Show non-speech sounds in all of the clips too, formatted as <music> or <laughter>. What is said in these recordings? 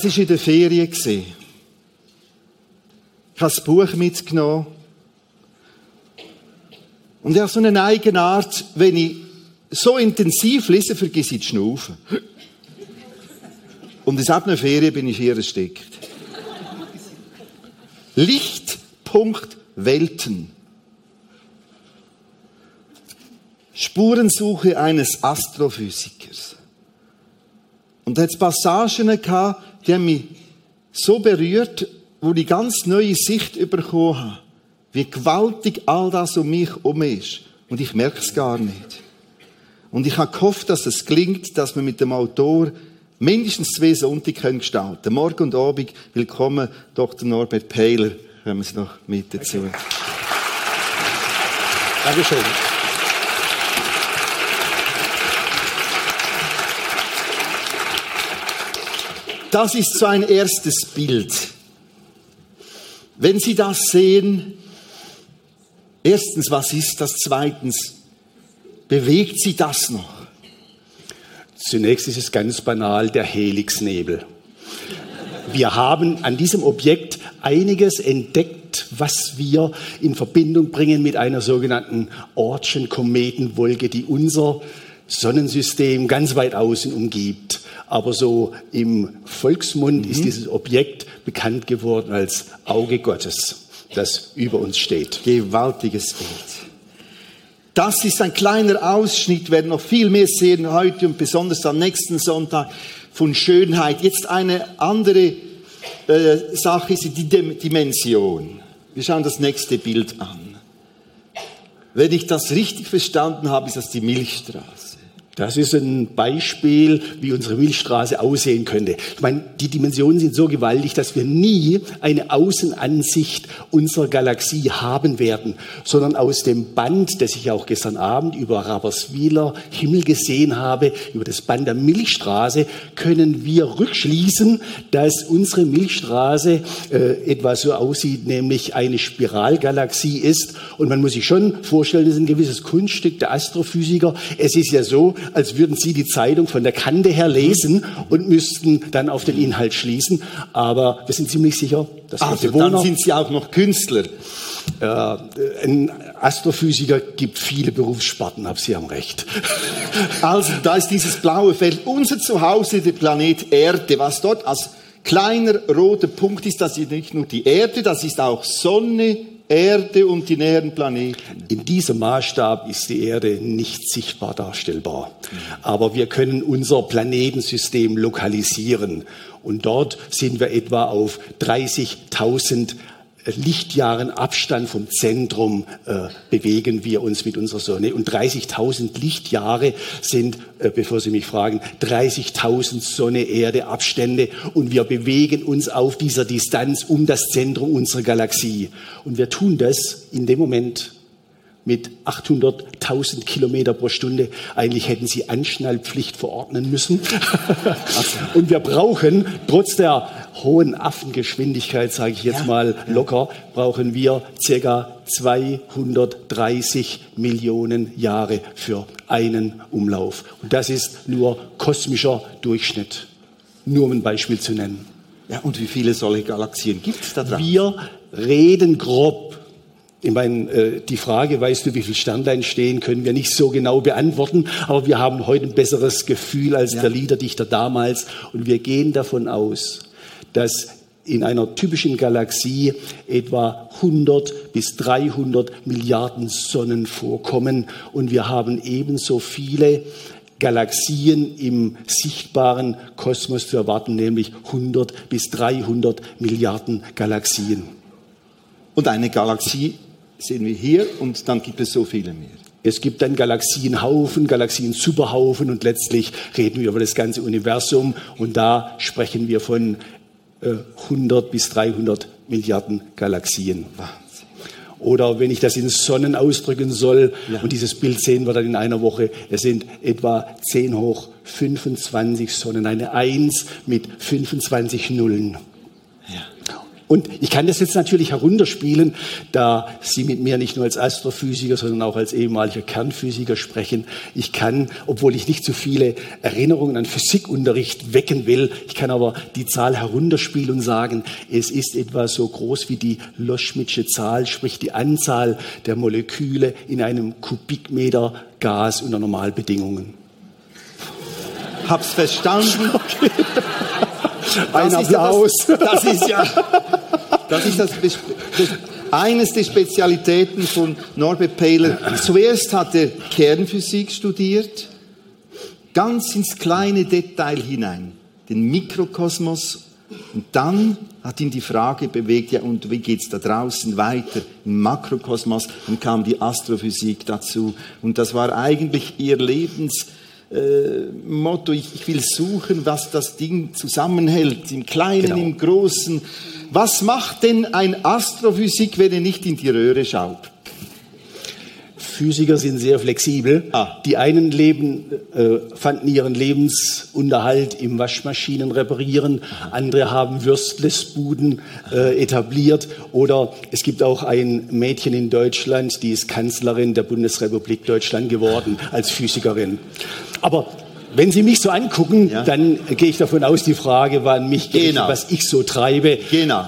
Es war in der Ferien. Ich habe das Buch mitgenommen. Und ich habe so eine eigene Art, wenn ich so intensiv lese, vergesse ich die Schnaufen. Und in einer Ferien bin ich hier erstickt. Lichtpunkt Welten. Spurensuche eines Astrophysikers. Und da hat es Passagen gehabt, die haben mich so berührt, wo ich ganz neue Sicht bekommen habe. Wie gewaltig all das um mich herum ist. Und ich merke es gar nicht. Und ich habe gehofft, dass es gelingt, dass wir mit dem Autor mindestens zwei Sonntage gestalten können. Morgen und Abend. Willkommen, Dr. Norbert Peiler. Kommen Sie noch mit dazu. Dankeschön. Das ist so ein erstes Bild. Wenn Sie das sehen, erstens, was ist das? Zweitens, bewegt Sie das noch? Zunächst ist es ganz banal der Helixnebel. Wir haben an diesem Objekt einiges entdeckt, was wir in Verbindung bringen mit einer sogenannten Ortschen Kometenwolke, die unser Sonnensystem ganz weit außen umgibt. Aber so im Volksmund ist dieses Objekt bekannt geworden als Auge Gottes, das über uns steht. Gewaltiges Bild. Das ist ein kleiner Ausschnitt, wir werden noch viel mehr sehen heute und besonders am nächsten Sonntag von Schönheit. Jetzt eine andere äh, Sache ist die Dim- Dimension. Wir schauen das nächste Bild an. Wenn ich das richtig verstanden habe, ist das die Milchstraße. Das ist ein Beispiel, wie unsere Milchstraße aussehen könnte. Ich meine, die Dimensionen sind so gewaltig, dass wir nie eine Außenansicht unserer Galaxie haben werden, sondern aus dem Band, das ich auch gestern Abend über Rapperswiler Himmel gesehen habe, über das Band der Milchstraße, können wir rückschließen, dass unsere Milchstraße äh, etwa so aussieht, nämlich eine Spiralgalaxie ist. Und man muss sich schon vorstellen, das ist ein gewisses Kunststück der Astrophysiker. Es ist ja so, als würden Sie die Zeitung von der Kante her lesen und müssten dann auf den Inhalt schließen. Aber wir sind ziemlich sicher, dass Also wir Bewohner, dann sind Sie auch noch Künstler. äh, ein Astrophysiker gibt viele Berufssparten ab, Sie haben recht. <laughs> Also da ist dieses blaue Feld, unser Zuhause, der Planet Erde, was dort als kleiner roter Punkt ist, das ist nicht nur die Erde, das ist auch Sonne, Erde und die näheren Planeten. In diesem Maßstab ist die Erde nicht sichtbar darstellbar. Aber wir können unser Planetensystem lokalisieren. Und dort sind wir etwa auf 30.000 Lichtjahren Abstand vom Zentrum äh, bewegen wir uns mit unserer Sonne. Und 30.000 Lichtjahre sind, äh, bevor Sie mich fragen, 30.000 Sonne-Erde-Abstände. Und wir bewegen uns auf dieser Distanz um das Zentrum unserer Galaxie. Und wir tun das in dem Moment, mit 800.000 Kilometer pro Stunde. Eigentlich hätten sie Anschnallpflicht verordnen müssen. Und wir brauchen, trotz der hohen Affengeschwindigkeit, sage ich jetzt Ja, mal locker, brauchen wir circa 230 Millionen Jahre für einen Umlauf. Und das ist nur kosmischer Durchschnitt. Nur um ein Beispiel zu nennen. Ja, und wie viele solche Galaxien gibt es da dran? Wir reden grob. Ich meine, äh, die Frage, weißt du, wie viele Sternlein stehen, können wir nicht so genau beantworten, aber wir haben heute ein besseres Gefühl als Ja. der Liederdichter damals und wir gehen davon aus, dass in einer typischen Galaxie etwa 100 bis 300 Milliarden Sonnen vorkommen und wir haben ebenso viele Galaxien im sichtbaren Kosmos zu erwarten, nämlich 100 bis 300 Milliarden Galaxien. Und eine Galaxie sehen wir hier und dann gibt es so viele mehr. Es gibt dann Galaxienhaufen, Galaxien-Superhaufen und letztlich reden wir über das ganze Universum und da sprechen wir von äh, 100 bis 300 Milliarden Galaxien. Wahnsinn. Oder wenn ich das in Sonnen ausdrücken soll, Ja. und dieses Bild sehen wir dann in einer Woche, es sind etwa 10 hoch 25 Sonnen, eine 1 mit 25 Nullen. Und ich kann das jetzt natürlich herunterspielen, da Sie mit mir nicht nur als Astrophysiker, sondern auch als ehemaliger Kernphysiker sprechen. Ich kann, obwohl ich nicht zu viele Erinnerungen an Physikunterricht wecken will, ich kann aber die Zahl herunterspielen und sagen, es ist etwa so groß wie die Loschmidtsche Zahl, sprich die Anzahl der Moleküle in einem Kubikmeter Gas unter Normalbedingungen. Hab's verstanden. <laughs> <laughs> Ein Das ist ja Applaus. Das, das ist ja das ist das, eines der Spezialitäten von Norbert Pehler. Zuerst hat er Kernphysik studiert, ganz ins kleine Detail hinein, den Mikrokosmos. Und dann hat ihn die Frage bewegt, ja, und wie geht's da draußen weiter im Makrokosmos? Dann kam die Astrophysik dazu. Und das war eigentlich ihr Lebens, äh, Motto, ich, ich will suchen, was das Ding zusammenhält, im Kleinen, Genau. im Großen. Was macht denn ein Astrophysik, wenn er nicht in die Röhre schaut? Physiker sind sehr flexibel. Ah. Die einen leben, äh, fanden ihren Lebensunterhalt im Waschmaschinen reparieren, andere haben Würstlesbuden äh, etabliert oder es gibt auch ein Mädchen in Deutschland, die ist Kanzlerin der Bundesrepublik Deutschland geworden als Physikerin. Aber wenn Sie mich so angucken, Ja. dann gehe ich davon aus, die Frage war an mich, Genau. was ich so treibe. Genau.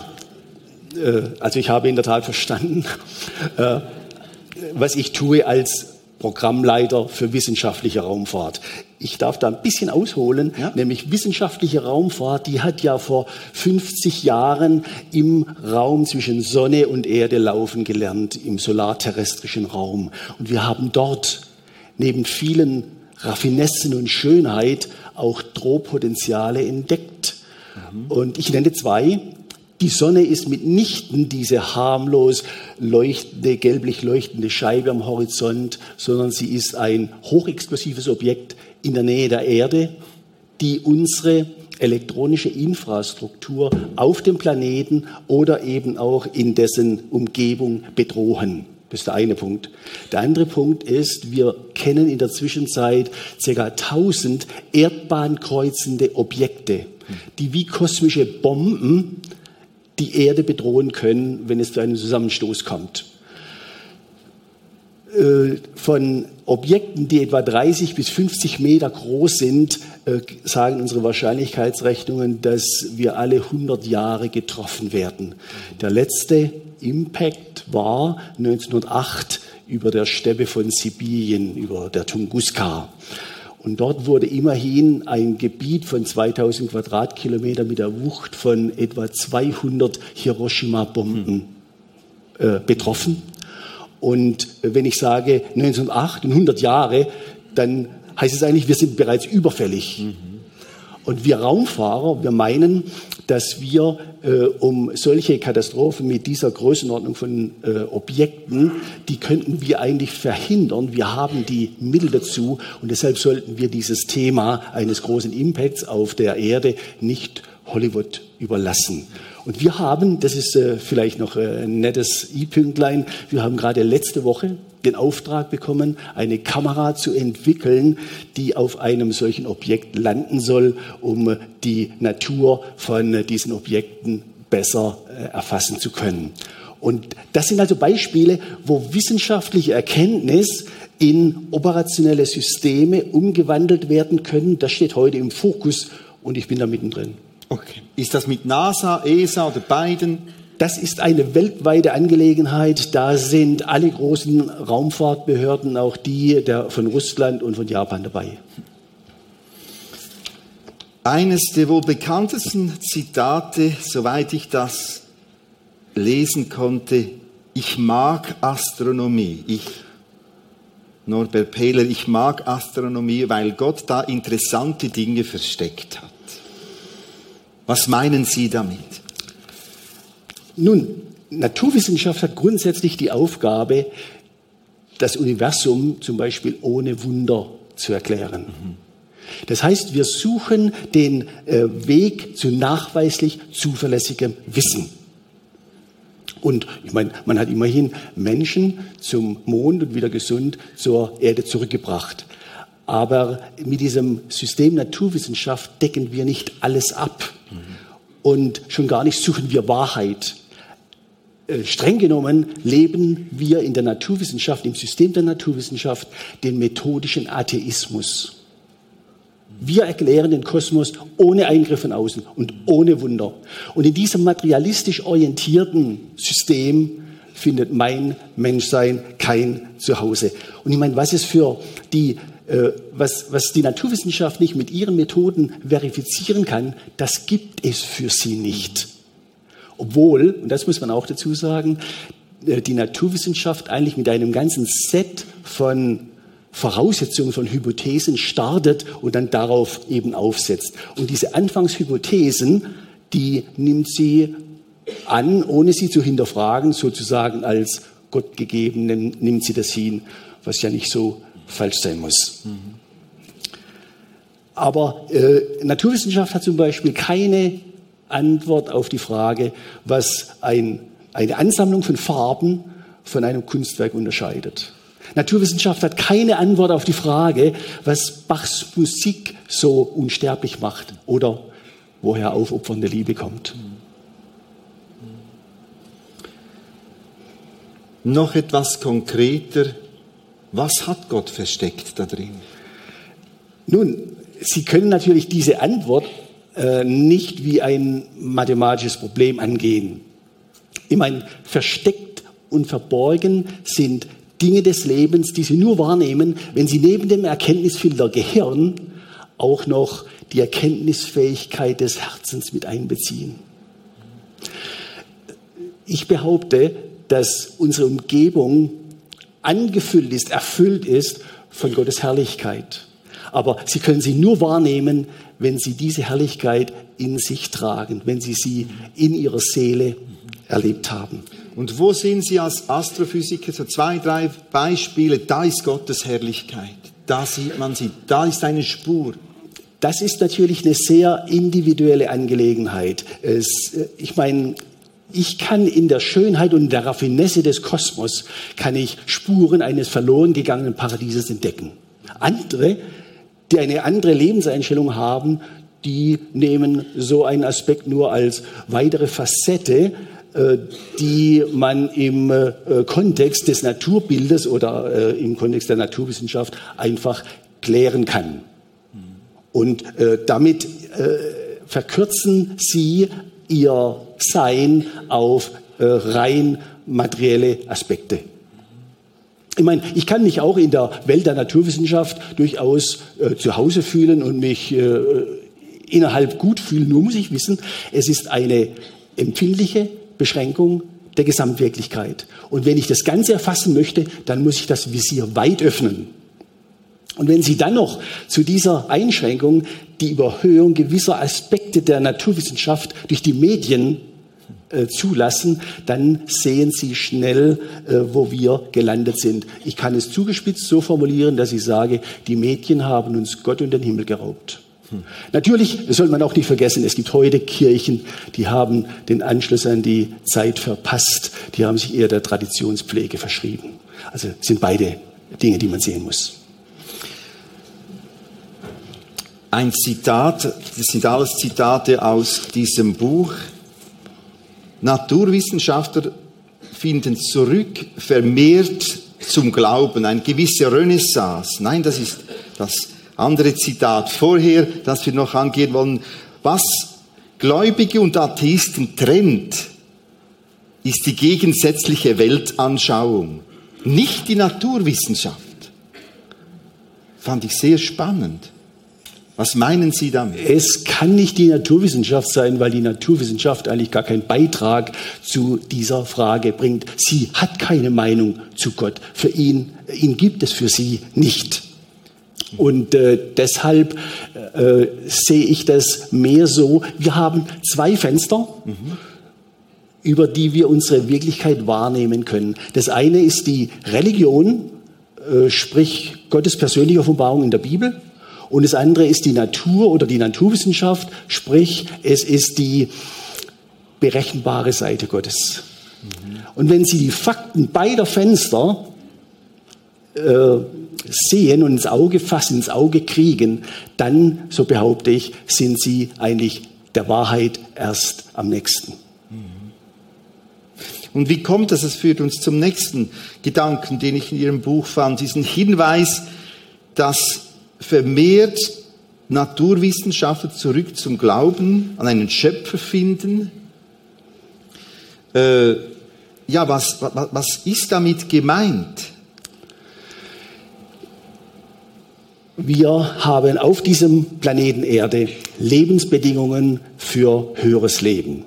Äh, also ich habe in der Tat verstanden, äh, was ich tue als Programmleiter für wissenschaftliche Raumfahrt. Ich darf da ein bisschen ausholen, Ja. nämlich wissenschaftliche Raumfahrt, die hat ja vor 50 Jahren im Raum zwischen Sonne und Erde laufen gelernt, im solarterrestrischen Raum. Und wir haben dort neben vielen Raffinessen und Schönheit auch Drohpotenziale entdeckt. Und ich nenne zwei. Die Sonne ist mitnichten diese harmlos leuchtende, gelblich leuchtende Scheibe am Horizont, sondern sie ist ein hochexplosives Objekt in der Nähe der Erde, die unsere elektronische Infrastruktur auf dem Planeten oder eben auch in dessen Umgebung bedrohen. Das ist der eine Punkt. Der andere Punkt ist, wir kennen in der Zwischenzeit ca. 1000 erdbahnkreuzende Objekte, die wie kosmische Bomben die Erde bedrohen können, wenn es zu einem Zusammenstoß kommt. Äh, Von Objekten, die etwa 30 bis 50 Meter groß sind, äh, sagen unsere Wahrscheinlichkeitsrechnungen, dass wir alle 100 Jahre getroffen werden. Der letzte Impact war 1908 über der Steppe von Sibirien, über der Tunguska. Und dort wurde immerhin ein Gebiet von 2000 Quadratkilometer mit der Wucht von etwa 200 Hiroshima-Bomben äh, betroffen. Und wenn ich sage 1908 und 100 Jahre, dann heißt es eigentlich, wir sind bereits überfällig. Und wir Raumfahrer, wir meinen, dass wir, äh, um solche Katastrophen mit dieser Größenordnung von äh, Objekten, die könnten wir eigentlich verhindern. Wir haben die Mittel dazu und deshalb sollten wir dieses Thema eines großen Impacts auf der Erde nicht Hollywood überlassen. Und wir haben, das ist äh, vielleicht noch äh, ein nettes i-Pünktlein, wir haben gerade letzte Woche den Auftrag bekommen, eine Kamera zu entwickeln, die auf einem solchen Objekt landen soll, um die Natur von diesen Objekten besser äh, erfassen zu können. Und das sind also Beispiele, wo wissenschaftliche Erkenntnis in operationelle Systeme umgewandelt werden können. Das steht heute im Fokus und ich bin da mittendrin. Okay. Ist das mit NASA, ESA oder beiden? Das ist eine weltweite Angelegenheit. Da sind alle großen Raumfahrtbehörden, auch die der, von Russland und von Japan dabei. Eines der wohl bekanntesten Zitate, soweit ich das lesen konnte, ich mag Astronomie. Ich, Norbert Pehler, ich mag Astronomie, weil Gott da interessante Dinge versteckt hat. Was meinen Sie damit? Nun, Naturwissenschaft hat grundsätzlich die Aufgabe, das Universum zum Beispiel ohne Wunder zu erklären. Das heißt, wir suchen den äh, Weg zu nachweislich zuverlässigem Wissen. Und ich meine, man hat immerhin Menschen zum Mond und wieder gesund zur Erde zurückgebracht. Aber mit diesem System Naturwissenschaft decken wir nicht alles ab. Und schon gar nicht suchen wir Wahrheit. Äh, streng genommen leben wir in der Naturwissenschaft, im System der Naturwissenschaft, den methodischen Atheismus. Wir erklären den Kosmos ohne Eingriff von außen und ohne Wunder. Und in diesem materialistisch orientierten System findet mein Menschsein kein Zuhause. Und ich meine, was ist für die was, was die Naturwissenschaft nicht mit ihren Methoden verifizieren kann, das gibt es für sie nicht. Obwohl, und das muss man auch dazu sagen, äh, die Naturwissenschaft eigentlich mit einem ganzen Set von Voraussetzungen, von Hypothesen startet und dann darauf eben aufsetzt. Und diese Anfangshypothesen, die nimmt sie an, ohne sie zu hinterfragen, sozusagen als Gott gegeben, nimmt sie das hin, was ja nicht so falsch sein muss. Aber äh, Naturwissenschaft hat zum Beispiel keine Antwort auf die Frage, was ein, eine Ansammlung von Farben von einem Kunstwerk unterscheidet. Naturwissenschaft hat keine Antwort auf die Frage, was Bachs Musik so unsterblich macht oder woher aufopfernde Liebe kommt. Noch etwas konkreter was hat Gott versteckt da drin? Nun, Sie können natürlich diese Antwort äh, nicht wie ein mathematisches Problem angehen. Ich meine, versteckt und verborgen sind Dinge des Lebens, die Sie nur wahrnehmen, wenn Sie neben dem Erkenntnisfilter Gehirn auch noch die Erkenntnisfähigkeit des Herzens mit einbeziehen. Ich behaupte, dass unsere Umgebung angefüllt ist, erfüllt ist von Gottes Herrlichkeit. Aber Sie können sie nur wahrnehmen, wenn Sie diese Herrlichkeit in sich tragen, wenn Sie sie in Ihrer Seele erlebt haben. Und wo sehen Sie als Astrophysiker so zwei, drei Beispiele? Da ist Gottes Herrlichkeit. Da sieht man sie. Da ist eine Spur. Das ist natürlich eine sehr individuelle Angelegenheit. Es, äh, ich meine, ich kann in der Schönheit und der Raffinesse des Kosmos kann ich Spuren eines verloren gegangenen Paradieses entdecken. Andere, die eine andere Lebenseinstellung haben, die nehmen so einen Aspekt nur als weitere Facette, äh, die man im äh, Kontext des Naturbildes oder äh, im Kontext der Naturwissenschaft einfach klären kann. Und damit verkürzen sie ihr Sein auf äh, rein materielle Aspekte. Ich meine, ich kann mich auch in der Welt der Naturwissenschaft durchaus äh, zu Hause fühlen und mich äh, innerhalb gut fühlen. Nur muss ich wissen, es ist eine empfindliche Beschränkung der Gesamtwirklichkeit. Und wenn ich das Ganze erfassen möchte, dann muss ich das Visier weit öffnen. Und wenn Sie dann noch zu dieser Einschränkung die Überhöhung gewisser Aspekte der Naturwissenschaft durch die Medien äh, zulassen, dann sehen Sie schnell, äh, wo wir gelandet sind. Ich kann es zugespitzt so formulieren, dass ich sage, die Medien haben uns Gott und den Himmel geraubt. Hm. Natürlich das sollte man auch nicht vergessen, es gibt heute Kirchen, die haben den Anschluss an die Zeit verpasst, die haben sich eher der Traditionspflege verschrieben. Also sind beide Dinge, die man sehen muss. Ein Zitat, das sind alles Zitate aus diesem Buch. Naturwissenschaftler finden zurück vermehrt zum Glauben, eine gewisse Renaissance. Nein, das ist das andere Zitat vorher, das wir noch angehen wollen. Was Gläubige und Atheisten trennt, ist die gegensätzliche Weltanschauung, nicht die Naturwissenschaft. Fand ich sehr spannend. Was meinen Sie damit? Es kann nicht die Naturwissenschaft sein, weil die Naturwissenschaft eigentlich gar keinen Beitrag zu dieser Frage bringt. Sie hat keine Meinung zu Gott. Für ihn, ihn gibt es für sie nicht. Und äh, deshalb äh, sehe ich das mehr so, wir haben zwei Fenster, mhm. über die wir unsere Wirklichkeit wahrnehmen können. Das eine ist die Religion, äh, sprich Gottes persönliche Offenbarung in der Bibel. Und das andere ist die Natur oder die Naturwissenschaft, sprich es ist die berechenbare Seite Gottes. Und wenn Sie die Fakten beider Fenster äh, sehen und ins Auge fassen, ins Auge kriegen, dann, so behaupte ich, sind Sie eigentlich der Wahrheit erst am nächsten. Mhm. Und wie kommt das? Es führt uns zum nächsten Gedanken, den ich in Ihrem Buch fand, diesen Hinweis, dass vermehrt Naturwissenschaftler zurück zum Glauben an einen Schöpfer finden. Äh, ja, was, was, was ist damit gemeint? Wir haben auf diesem Planeten Erde Lebensbedingungen für höheres Leben.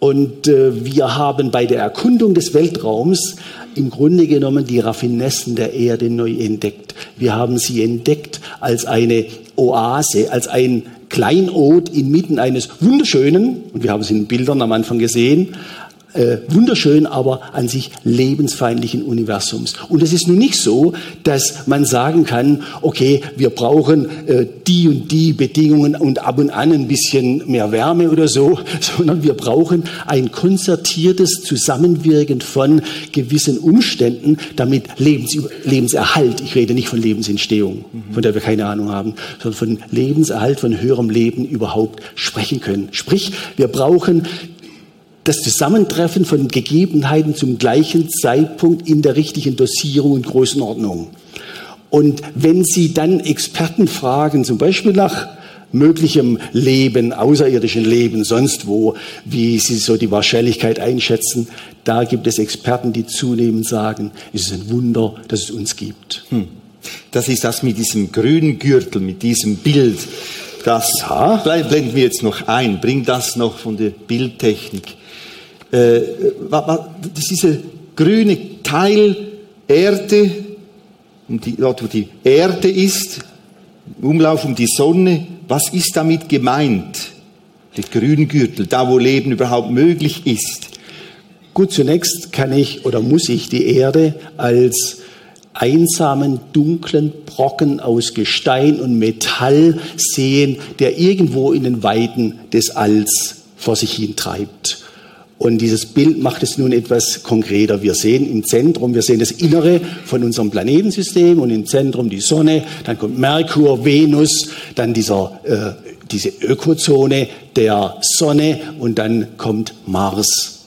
Und äh, wir haben bei der Erkundung des Weltraums im Grunde genommen die Raffinessen der Erde neu entdeckt. Wir haben sie entdeckt als eine Oase, als ein Kleinod inmitten eines wunderschönen, und wir haben es in Bildern am Anfang gesehen, äh, wunderschön, aber an sich lebensfeindlichen Universums. Und es ist nun nicht so, dass man sagen kann, okay, wir brauchen äh, die und die Bedingungen und ab und an ein bisschen mehr Wärme oder so, <laughs> sondern wir brauchen ein konzertiertes Zusammenwirken von gewissen Umständen, damit Lebens Lebenserhalt, ich rede nicht von Lebensentstehung, von der wir keine Ahnung haben, sondern von Lebenserhalt, von höherem Leben überhaupt sprechen können. Sprich, wir brauchen das Zusammentreffen von Gegebenheiten zum gleichen Zeitpunkt in der richtigen Dosierung und Größenordnung. Und wenn Sie dann Experten fragen, zum Beispiel nach möglichem Leben, außerirdischen Leben, sonst wo, wie Sie so die Wahrscheinlichkeit einschätzen, da gibt es Experten, die zunehmend sagen, es ist ein Wunder, dass es uns gibt. Hm. Das ist das mit diesem grünen Gürtel, mit diesem Bild. Das ja. blenden wir jetzt noch ein. Bring das noch von der Bildtechnik äh, dieser grüne Teil Erde, um die, dort wo die Erde ist, Umlauf um die Sonne, was ist damit gemeint? Der Grüngürtel, da wo Leben überhaupt möglich ist. Gut, zunächst kann ich oder muss ich die Erde als einsamen, dunklen Brocken aus Gestein und Metall sehen, der irgendwo in den Weiten des Alls vor sich hin treibt. Und dieses Bild macht es nun etwas konkreter. Wir sehen im Zentrum, wir sehen das Innere von unserem Planetensystem und im Zentrum die Sonne, dann kommt Merkur, Venus, dann dieser, äh, diese Ökozone der Sonne und dann kommt Mars.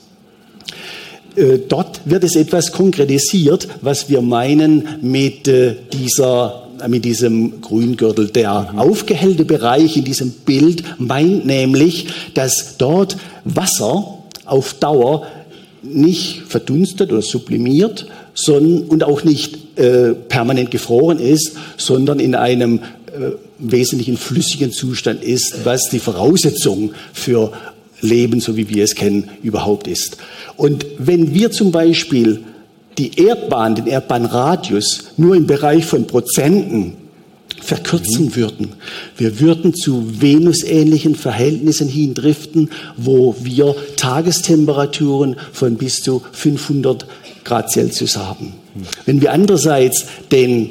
Äh, dort wird es etwas konkretisiert, was wir meinen mit äh, dieser mit diesem Grüngürtel. Der mhm. aufgehellte Bereich in diesem Bild meint nämlich, dass dort Wasser auf Dauer nicht verdunstet oder sublimiert sondern, und auch nicht äh, permanent gefroren ist, sondern in einem äh, wesentlichen flüssigen Zustand ist, was die Voraussetzung für Leben, so wie wir es kennen, überhaupt ist. Und wenn wir zum Beispiel die Erdbahn, den Erdbahnradius nur im Bereich von Prozenten verkürzen mhm. würden. Wir würden zu venusähnlichen Verhältnissen hindriften, wo wir Tagestemperaturen von bis zu 500 Grad Celsius haben. Mhm. Wenn wir andererseits den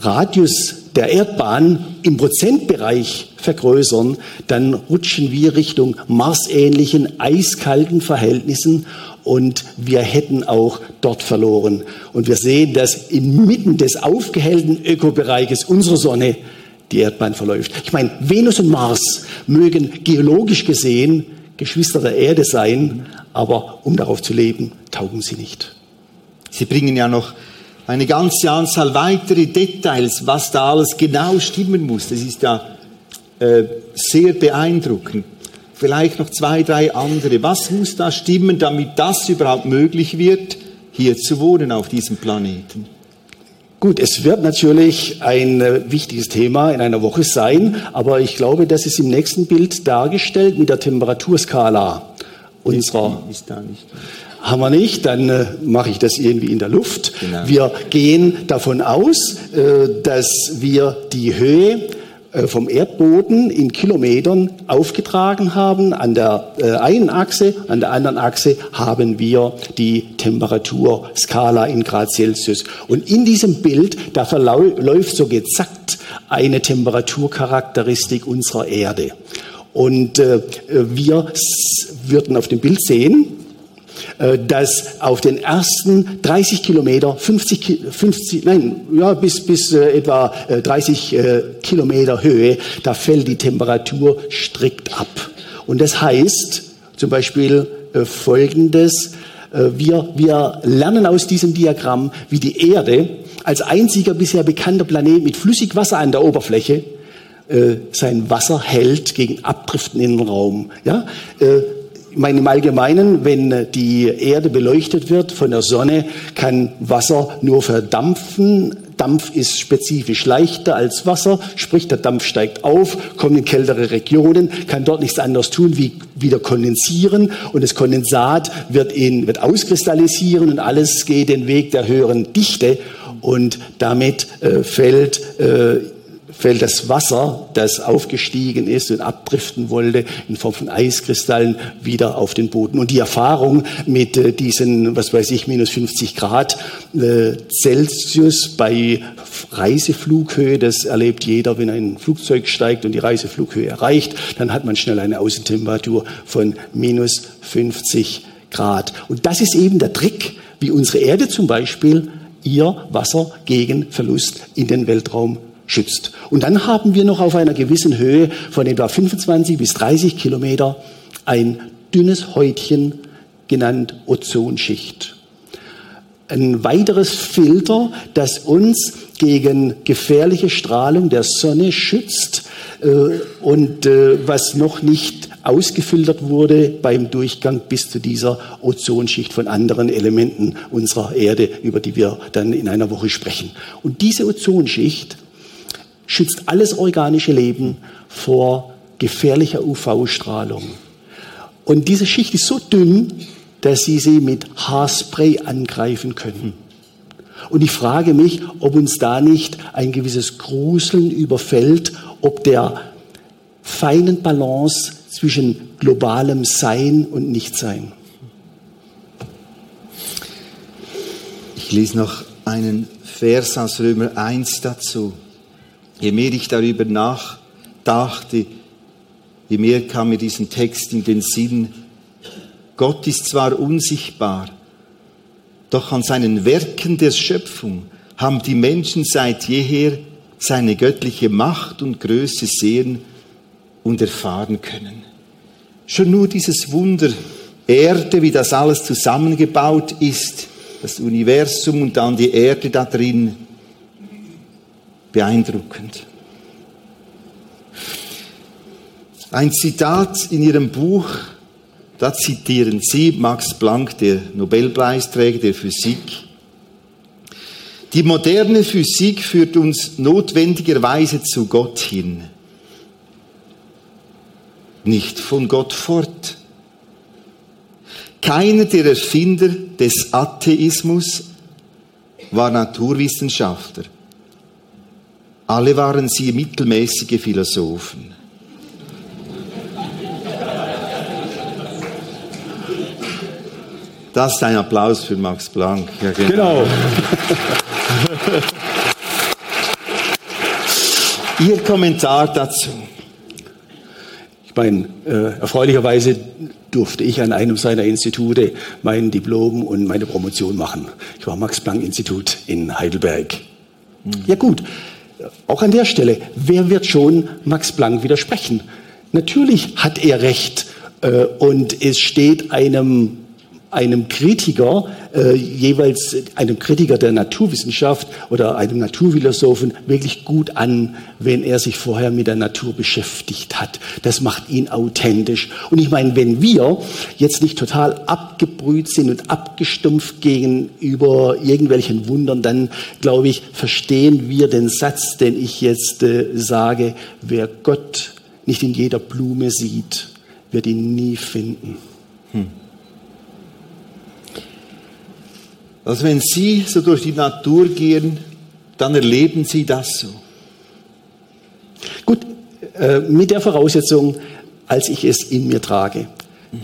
Radius der Erdbahn im Prozentbereich vergrößern, dann rutschen wir Richtung marsähnlichen, eiskalten Verhältnissen und wir hätten auch dort verloren. Und wir sehen, dass inmitten des aufgehellten Ökobereiches unserer Sonne die Erdbahn verläuft. Ich meine, Venus und Mars mögen geologisch gesehen Geschwister der Erde sein, aber um darauf zu leben, taugen sie nicht. Sie bringen ja noch eine ganze Anzahl weitere Details, was da alles genau stimmen muss. Das ist ja äh, sehr beeindruckend vielleicht noch zwei, drei andere. Was muss da stimmen, damit das überhaupt möglich wird, hier zu wohnen auf diesem Planeten? Gut, es wird natürlich ein äh, wichtiges Thema in einer Woche sein, aber ich glaube, das ist im nächsten Bild dargestellt mit der Temperaturskala unserer. Ist da nicht. Haben wir nicht, dann äh, mache ich das irgendwie in der Luft. Genau. Wir gehen davon aus, äh, dass wir die Höhe vom Erdboden in Kilometern aufgetragen haben. An der äh, einen Achse, an der anderen Achse haben wir die Temperaturskala in Grad Celsius. Und in diesem Bild, da verläuft so gezackt eine Temperaturcharakteristik unserer Erde. Und äh, wir würden auf dem Bild sehen, äh, dass auf den ersten 30 Kilometer, 50, 50 nein, ja, bis, bis äh, etwa 30 äh, Kilometer Höhe, da fällt die Temperatur strikt ab. Und das heißt zum Beispiel Folgendes, wir, wir lernen aus diesem Diagramm, wie die Erde als einziger bisher bekannter Planet mit Flüssigwasser an der Oberfläche sein Wasser hält gegen Abdriften in den Raum. Ja? Meine, im Allgemeinen, wenn die Erde beleuchtet wird von der Sonne, kann Wasser nur verdampfen. Dampf ist spezifisch leichter als Wasser, sprich der Dampf steigt auf, kommt in kältere Regionen, kann dort nichts anderes tun wie wieder kondensieren und das Kondensat wird, in, wird auskristallisieren und alles geht den Weg der höheren Dichte und damit äh, fällt äh, fällt das Wasser, das aufgestiegen ist und abdriften wollte, in Form von Eiskristallen wieder auf den Boden. Und die Erfahrung mit äh, diesen, was weiß ich, minus 50 Grad äh, Celsius bei Reiseflughöhe, das erlebt jeder, wenn ein Flugzeug steigt und die Reiseflughöhe erreicht, dann hat man schnell eine Außentemperatur von minus 50 Grad. Und das ist eben der Trick, wie unsere Erde zum Beispiel ihr Wasser gegen Verlust in den Weltraum schützt. Und dann haben wir noch auf einer gewissen Höhe von etwa 25 bis 30 Kilometer ein dünnes Häutchen genannt Ozonschicht. Ein weiteres Filter, das uns gegen gefährliche Strahlung der Sonne schützt äh, und äh, was noch nicht ausgefiltert wurde beim Durchgang bis zu dieser Ozonschicht von anderen Elementen unserer Erde, über die wir dann in einer Woche sprechen. Und diese Ozonschicht schützt alles organische Leben vor gefährlicher UV-Strahlung. Und diese Schicht ist so dünn, dass Sie sie mit Haarspray angreifen können. Und ich frage mich, ob uns da nicht ein gewisses Gruseln überfällt, ob der feinen Balance zwischen globalem Sein und Nichtsein. Ich lese noch einen Vers aus Römer 1 dazu. Je mehr ich darüber nachdachte, je mehr kam mir diesen Text in den Sinn. Gott ist zwar unsichtbar, doch an seinen Werken der Schöpfung haben die Menschen seit jeher seine göttliche Macht und Größe sehen und erfahren können. Schon nur dieses Wunder Erde, wie das alles zusammengebaut ist, das Universum und dann die Erde da drin, beeindruckend. Ein Zitat in ihrem Buch Da zitieren Sie Max Planck, der Nobelpreisträger der Physik. Die moderne Physik führt uns notwendigerweise zu Gott hin, nicht von Gott fort. Keiner der Erfinder des Atheismus war Naturwissenschaftler. Alle waren sie mittelmäßige Philosophen. Das ist ein Applaus für Max Planck. Ja, Genau. <laughs> Ihr Kommentar dazu. Ich meine, äh, erfreulicherweise durfte ich an einem seiner Institute mein Diplom und meine Promotion machen. Ich war am Max-Planck-Institut in Heidelberg. Ja gut, auch an der Stelle, wer wird schon Max Planck widersprechen? Natürlich hat er recht äh, und es steht einem einem Kritiker, äh, jeweils einem Kritiker der Naturwissenschaft oder einem Naturphilosophen wirklich gut an, wenn er sich vorher mit der Natur beschäftigt hat. Das macht ihn authentisch. Und ich meine, wenn wir jetzt nicht total abgebrüht sind und abgestumpft gegenüber irgendwelchen Wundern, dann glaube ich, verstehen wir den Satz, den ich jetzt äh, sage, wer Gott nicht in jeder Blume sieht, wird ihn nie finden. Hm. Also wenn Sie so durch die Natur gehen, dann erleben Sie das so. Gut, äh, mit der Voraussetzung, als ich es in mir trage.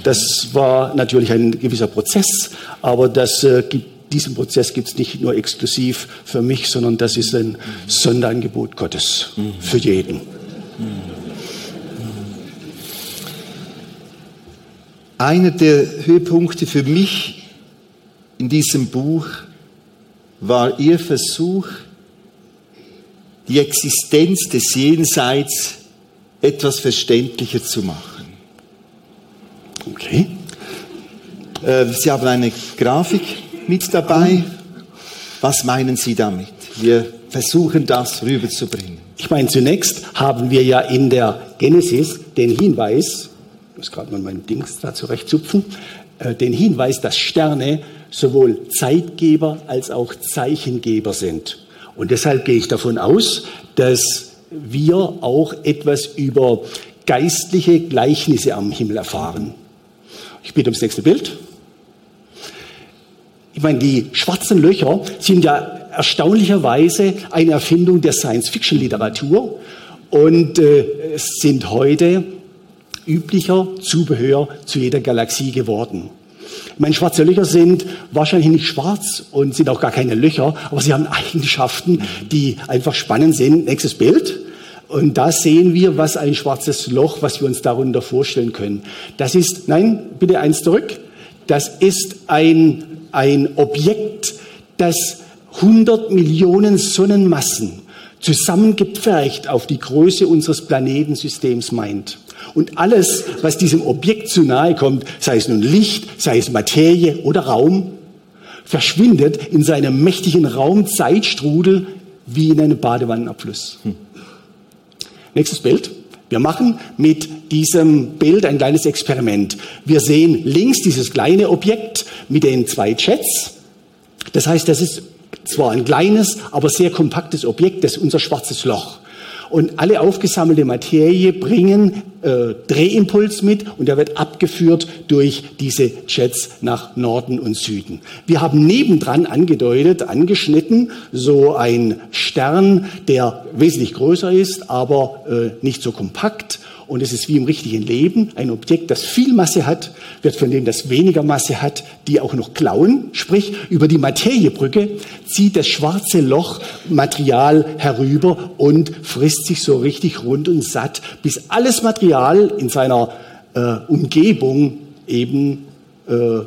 Das war natürlich ein gewisser Prozess, aber das äh, gibt, diesen Prozess gibt es nicht nur exklusiv für mich, sondern das ist ein Sonderangebot Gottes für jeden. Einer der Höhepunkte für mich in diesem Buch war ihr Versuch, die Existenz des Jenseits etwas verständlicher zu machen. Okay. Äh, Sie haben eine Grafik mit dabei. Was meinen Sie damit? Wir versuchen das rüberzubringen. Ich meine, zunächst haben wir ja in der Genesis den Hinweis, ich muss gerade mal mein Dings da zurechtzupfen, äh, den Hinweis, dass Sterne sowohl Zeitgeber als auch Zeichengeber sind. Und deshalb gehe ich davon aus, dass wir auch etwas über geistliche Gleichnisse am Himmel erfahren. Ich bitte ums nächste Bild. Ich meine, die schwarzen Löcher sind ja erstaunlicherweise eine Erfindung der Science-Fiction-Literatur und äh, sind heute üblicher Zubehör zu jeder Galaxie geworden. Meine, schwarze Löcher sind wahrscheinlich nicht schwarz und sind auch gar keine Löcher, aber sie haben <laughs> Eigenschaften, die einfach spannend sind. Nächstes Bild. Und da sehen wir, was ein schwarzes Loch, was wir uns darunter vorstellen können. Das ist, nein, bitte eins zurück. Das ist ein, ein Objekt, das 100 Millionen Sonnenmassen zusammengepfercht auf die Größe unseres Planetensystems meint. Und alles, was diesem Objekt zu nahe kommt, sei es nun Licht, sei es Materie oder Raum, verschwindet in seinem mächtigen Raumzeitstrudel wie in einem Badewannenabfluss. Hm. Nächstes Bild. Wir machen mit diesem Bild ein kleines Experiment. Wir sehen links dieses kleine Objekt mit den zwei Jets. Das heißt, das ist zwar ein kleines, aber sehr kompaktes Objekt, das ist unser schwarzes Loch. Und alle aufgesammelte Materie bringen äh, Drehimpuls mit und der wird abgeführt durch diese Jets nach Norden und Süden. Wir haben nebendran angedeutet, angeschnitten, so ein Stern, der wesentlich größer ist, aber äh, nicht so kompakt und es ist wie im richtigen Leben. Ein Objekt, das viel Masse hat, wird von dem, das weniger Masse hat, die auch noch klauen. Sprich, über die Materiebrücke zieht das schwarze Loch Material herüber und frisst sich so richtig rund und satt, bis alles Material in seiner äh, Umgebung eben äh,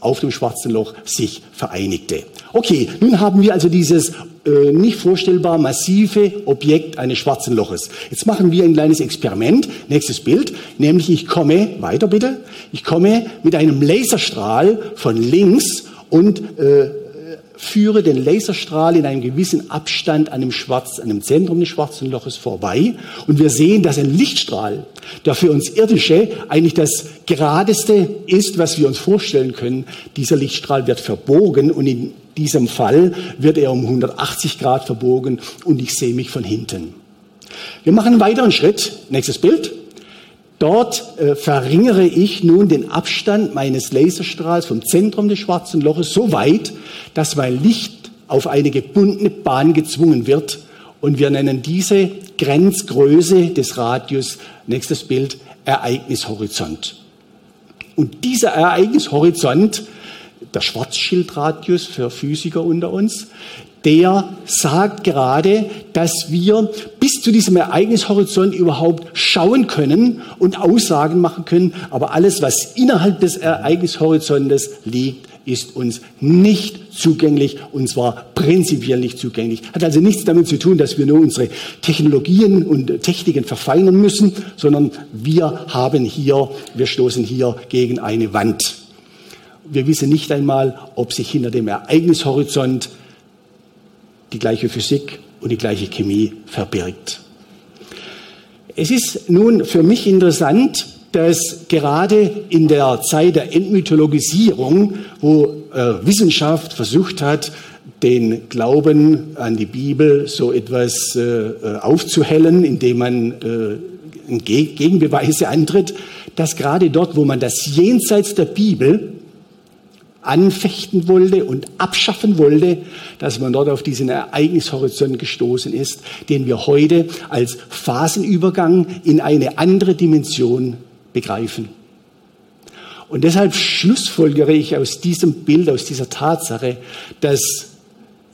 auf dem schwarzen Loch sich vereinigte. Okay, nun haben wir also dieses äh, nicht vorstellbar massive Objekt eines schwarzen Loches. Jetzt machen wir ein kleines Experiment. Nächstes Bild, nämlich ich komme, weiter bitte, ich komme mit einem Laserstrahl von links und äh, führe den Laserstrahl in einem gewissen Abstand an dem, Schwarz, an dem Zentrum des schwarzen Loches vorbei und wir sehen, dass ein Lichtstrahl, der für uns Irdische eigentlich das geradeste ist, was wir uns vorstellen können, dieser Lichtstrahl wird verbogen und in diesem Fall wird er um 180 Grad verbogen und ich sehe mich von hinten. Wir machen einen weiteren Schritt. Nächstes Bild. Dort äh, verringere ich nun den Abstand meines Laserstrahls vom Zentrum des schwarzen Loches so weit, dass mein Licht auf eine gebundene Bahn gezwungen wird. Und wir nennen diese Grenzgröße des Radius, nächstes Bild, Ereignishorizont. Und dieser Ereignishorizont, der Schwarzschildradius für Physiker unter uns, der sagt gerade, dass wir bis zu diesem Ereignishorizont überhaupt schauen können und Aussagen machen können. Aber alles, was innerhalb des Ereignishorizontes liegt, ist uns nicht zugänglich und zwar prinzipiell nicht zugänglich. Hat also nichts damit zu tun, dass wir nur unsere Technologien und Techniken verfeinern müssen, sondern wir haben hier, wir stoßen hier gegen eine Wand. Wir wissen nicht einmal, ob sich hinter dem Ereignishorizont die gleiche Physik und die gleiche Chemie verbirgt. Es ist nun für mich interessant, dass gerade in der Zeit der Entmythologisierung, wo äh, Wissenschaft versucht hat, den Glauben an die Bibel so etwas äh, äh aufzuhellen, indem man äh, Gegenbeweise antritt, dass gerade dort, wo man das jenseits der Bibel anfechten wollte und abschaffen wollte, dass man dort auf diesen Ereignishorizont gestoßen ist, den wir heute als Phasenübergang in eine andere Dimension begreifen. Und deshalb schlussfolgere ich aus diesem Bild, aus dieser Tatsache, dass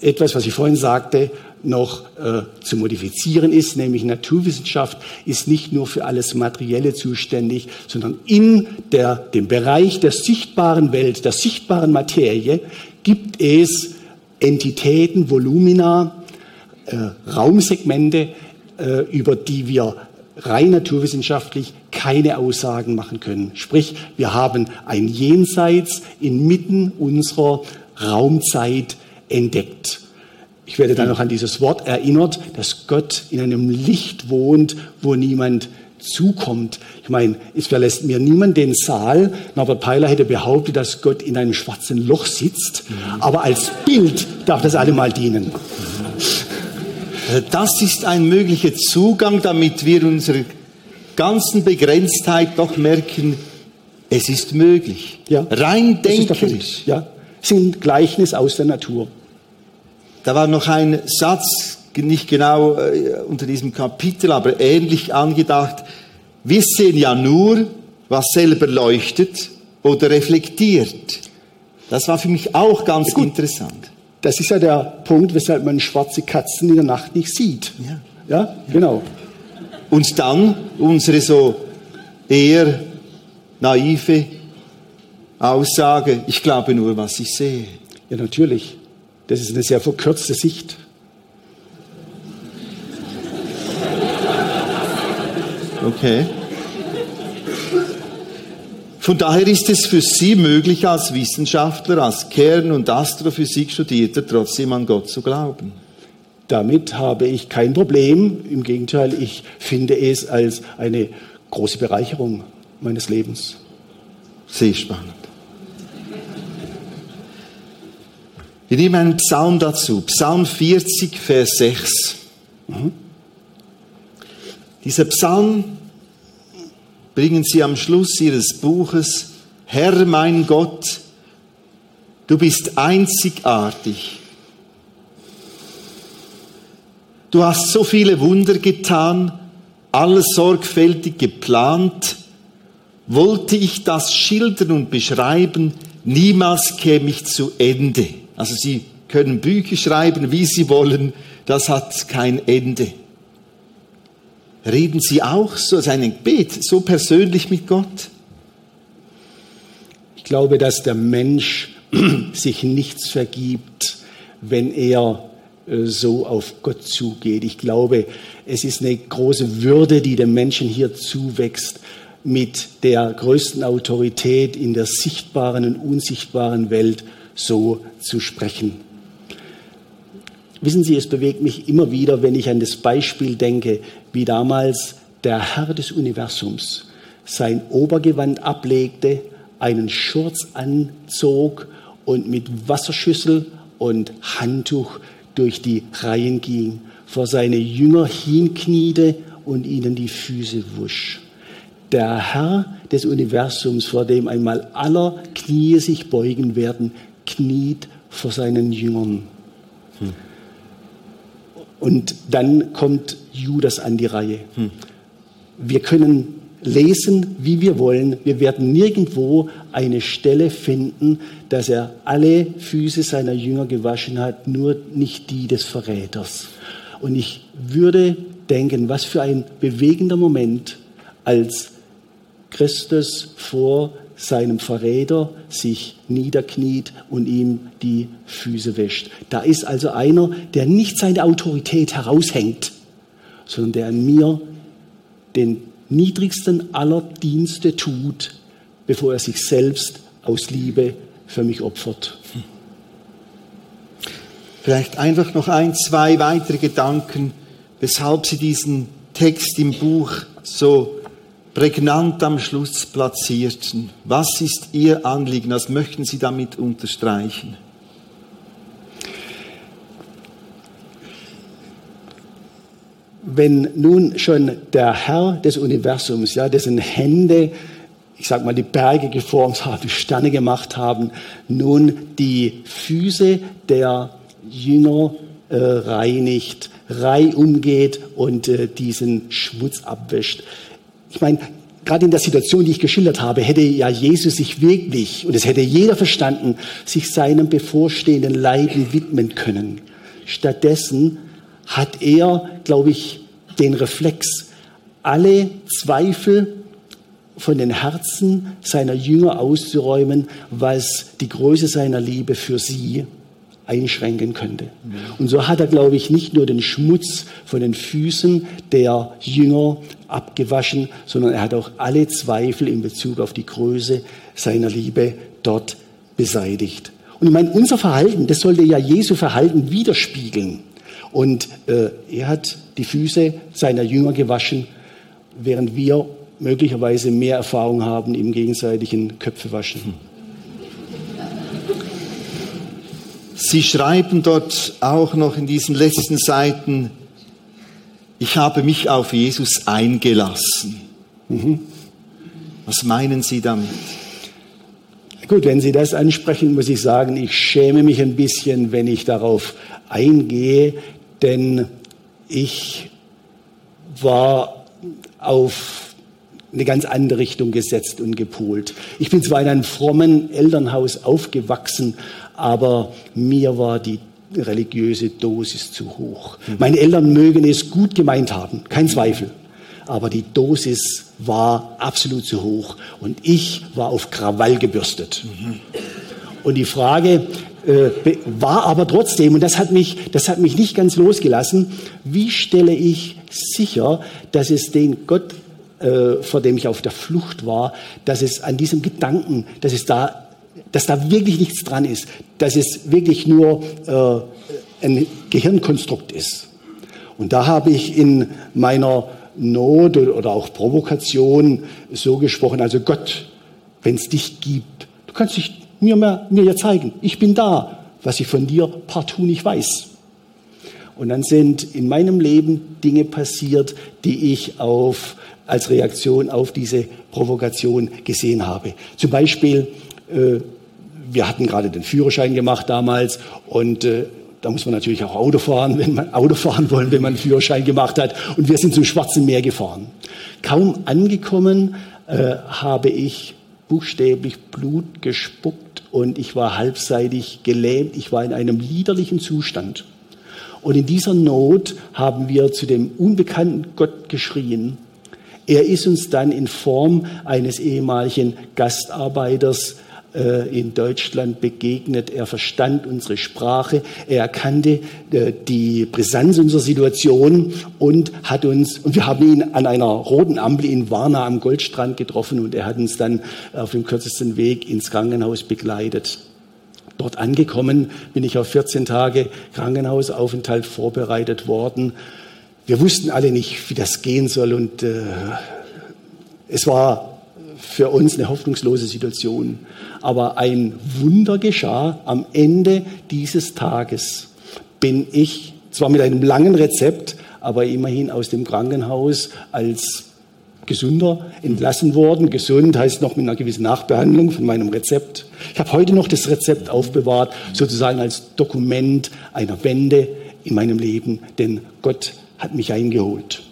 etwas, was ich vorhin sagte, noch äh, zu modifizieren ist, nämlich Naturwissenschaft ist nicht nur für alles Materielle zuständig, sondern in der, dem Bereich der sichtbaren Welt, der sichtbaren Materie gibt es Entitäten, Volumina, äh, Raumsegmente, äh, über die wir rein naturwissenschaftlich keine Aussagen machen können. Sprich, wir haben ein Jenseits inmitten unserer Raumzeit entdeckt. Ich werde dann noch an dieses Wort erinnert, dass Gott in einem Licht wohnt, wo niemand zukommt. Ich meine, es verlässt mir niemand den Saal. Norbert Peiler hätte behauptet, dass Gott in einem schwarzen Loch sitzt. Aber als Bild darf das allemal dienen. Das ist ein möglicher Zugang, damit wir unsere ganzen Begrenztheit doch merken, es ist möglich. Ja, Rein. Punkt. Ja, sind Gleichnis aus der Natur. Da war noch ein Satz, nicht genau äh, unter diesem Kapitel, aber ähnlich angedacht. Wir sehen ja nur, was selber leuchtet oder reflektiert. Das war für mich auch ganz Gut. interessant. Das ist ja der Punkt, weshalb man schwarze Katzen in der Nacht nicht sieht. Ja. Ja, genau. Und dann unsere so eher naive Aussage, ich glaube nur, was ich sehe. Ja, natürlich. Das ist eine sehr verkürzte Sicht. Okay. Von daher ist es für Sie möglich, als Wissenschaftler, als Kern- und Astrophysik-Studierter trotzdem an Gott zu glauben. Damit habe ich kein Problem. Im Gegenteil, ich finde es als eine große Bereicherung meines Lebens. Sehr spannend. Wir nehmen einen Psalm dazu, Psalm 40, Vers 6. Dieser Psalm bringen Sie am Schluss Ihres Buches, Herr mein Gott, du bist einzigartig. Du hast so viele Wunder getan, alles sorgfältig geplant. Wollte ich das schildern und beschreiben, niemals käme ich zu Ende. Also Sie können Bücher schreiben, wie Sie wollen, das hat kein Ende. Reden Sie auch so, sein Gebet, so persönlich mit Gott? Ich glaube, dass der Mensch <clears throat> sich nichts vergibt, wenn er äh, so auf Gott zugeht. Ich glaube, es ist eine große Würde, die dem Menschen hier zuwächst, mit der größten Autorität in der sichtbaren und unsichtbaren Welt so zu sprechen. wissen Sie, es bewegt mich immer wieder, wenn ich an das Beispiel denke, wie damals der Herr des Universums sein Obergewand ablegte, einen Schurz anzog und mit Wasserschüssel und Handtuch durch die Reihen ging, vor seine Jünger hinkniete und ihnen die Füße wusch. Der Herr des Universums, vor dem einmal aller Knie sich beugen werden, kniet vor seinen Jüngern. Hm. Und dann kommt Judas an die Reihe. Hm. Wir können lesen, wie wir wollen. Wir werden nirgendwo eine Stelle finden, dass er alle Füße seiner Jünger gewaschen hat, nur nicht die des Verräters. Und ich würde denken, was für ein bewegender Moment, als Christus vor seinem Verräter sich niederkniet und ihm die Füße wäscht. Da ist also einer, der nicht seine Autorität heraushängt, sondern der an mir den niedrigsten aller Dienste tut, bevor er sich selbst aus Liebe für mich opfert. Vielleicht einfach noch ein, zwei weitere Gedanken, weshalb Sie diesen Text im Buch so prägnant am Schluss platzierten. Was ist Ihr Anliegen? Was möchten Sie damit unterstreichen? wenn nun schon der Herr des Universums, ja, dessen Hände, ich sag mal, die Berge geformt haben, Sterne gemacht haben, nun die Füße der Jünger äh, reinigt, rei umgeht und äh, diesen Schmutz abwäscht. Ich meine, gerade in der Situation, die ich geschildert habe, hätte ja Jesus sich wirklich, und es hätte jeder verstanden, sich seinem bevorstehenden Leiden widmen können. Stattdessen hat er, glaube ich, den Reflex, alle Zweifel von den Herzen seiner Jünger auszuräumen, was die Größe seiner Liebe für sie einschränken könnte. Und so hat er, glaube ich, nicht nur den Schmutz von den Füßen der Jünger abgewaschen, sondern er hat auch alle Zweifel in Bezug auf die Größe seiner Liebe dort beseitigt. Und ich meine, unser Verhalten, das sollte ja Jesu Verhalten widerspiegeln. Und äh, er hat die Füße seiner Jünger gewaschen, während wir möglicherweise mehr Erfahrung haben im gegenseitigen Köpfewaschen. Sie schreiben dort auch noch in diesen letzten Seiten, ich habe mich auf Jesus eingelassen. Mhm. Was meinen Sie damit? Gut, wenn Sie das ansprechen, muss ich sagen, ich schäme mich ein bisschen, wenn ich darauf eingehe, denn ich war auf eine ganz andere Richtung gesetzt und gepolt. Ich bin zwar in einem frommen Elternhaus aufgewachsen, aber mir war die religiöse Dosis zu hoch. Meine Eltern mögen es gut gemeint haben, kein Zweifel. Aber die Dosis war absolut zu hoch und ich war auf Krawall gebürstet. Und die Frage, äh, war aber trotzdem, und das hat, mich, das hat mich nicht ganz losgelassen, wie stelle ich sicher, dass es den Gott, äh, vor dem ich auf der Flucht war, dass es an diesem Gedanken, dass es da, dass da wirklich nichts dran ist, dass es wirklich nur äh, ein Gehirnkonstrukt ist. Und da habe ich in meiner Not oder auch Provokation so gesprochen, also Gott, wenn es dich gibt, du kannst dich mir, mehr, mir ja zeigen. Ich bin da, was ich von dir partout nicht weiß. Und dann sind in meinem Leben Dinge passiert, die ich auf, als Reaktion auf diese Provokation gesehen habe. Zum Beispiel, wir hatten gerade den Führerschein gemacht damals und äh, da muss man natürlich auch Auto fahren, wenn man Auto fahren wollen, wenn man einen Führerschein gemacht hat. Und wir sind zum Schwarzen Meer gefahren. Kaum angekommen äh, habe ich buchstäblich Blut gespuckt und ich war halbseitig gelähmt. Ich war in einem liederlichen Zustand. Und in dieser Not haben wir zu dem unbekannten Gott geschrien. Er ist uns dann in Form eines ehemaligen Gastarbeiters äh, in Deutschland begegnet. Er verstand unsere Sprache, er erkannte äh, die Brisanz unserer Situation und hat uns, und wir haben ihn an einer roten Ampel in Warna am Goldstrand getroffen und er hat uns dann auf dem kürzesten Weg ins Krankenhaus begleitet. Dort angekommen bin ich auf 14 Tage Krankenhausaufenthalt vorbereitet worden. Wir wussten alle nicht, wie das gehen soll und äh, es war für uns eine hoffnungslose Situation. Aber ein Wunder geschah. Am Ende dieses Tages bin ich zwar mit einem langen Rezept, aber immerhin aus dem Krankenhaus als gesünder entlassen worden. Gesund heißt noch mit einer gewissen Nachbehandlung von meinem Rezept. Ich habe heute noch das Rezept aufbewahrt, sozusagen als Dokument einer Wende in meinem Leben, denn Gott hat mich eingeholt.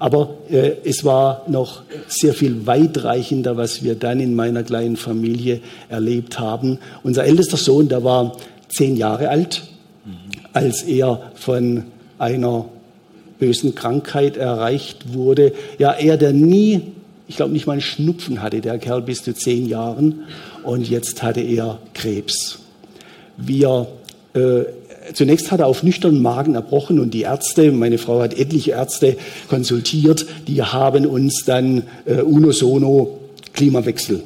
Aber äh, es war noch sehr viel weitreichender, was wir dann in meiner kleinen Familie erlebt haben. Unser ältester Sohn, der war zehn Jahre alt, als er von einer bösen Krankheit erreicht wurde. Ja, er, der nie, ich glaube nicht mal einen Schnupfen hatte, der Kerl bis zu zehn Jahren. Und jetzt hatte er Krebs. Wir äh, Zunächst hat er auf nüchternen Magen erbrochen und die Ärzte, meine Frau hat etliche Ärzte konsultiert, die haben uns dann äh, uno Klimawechsel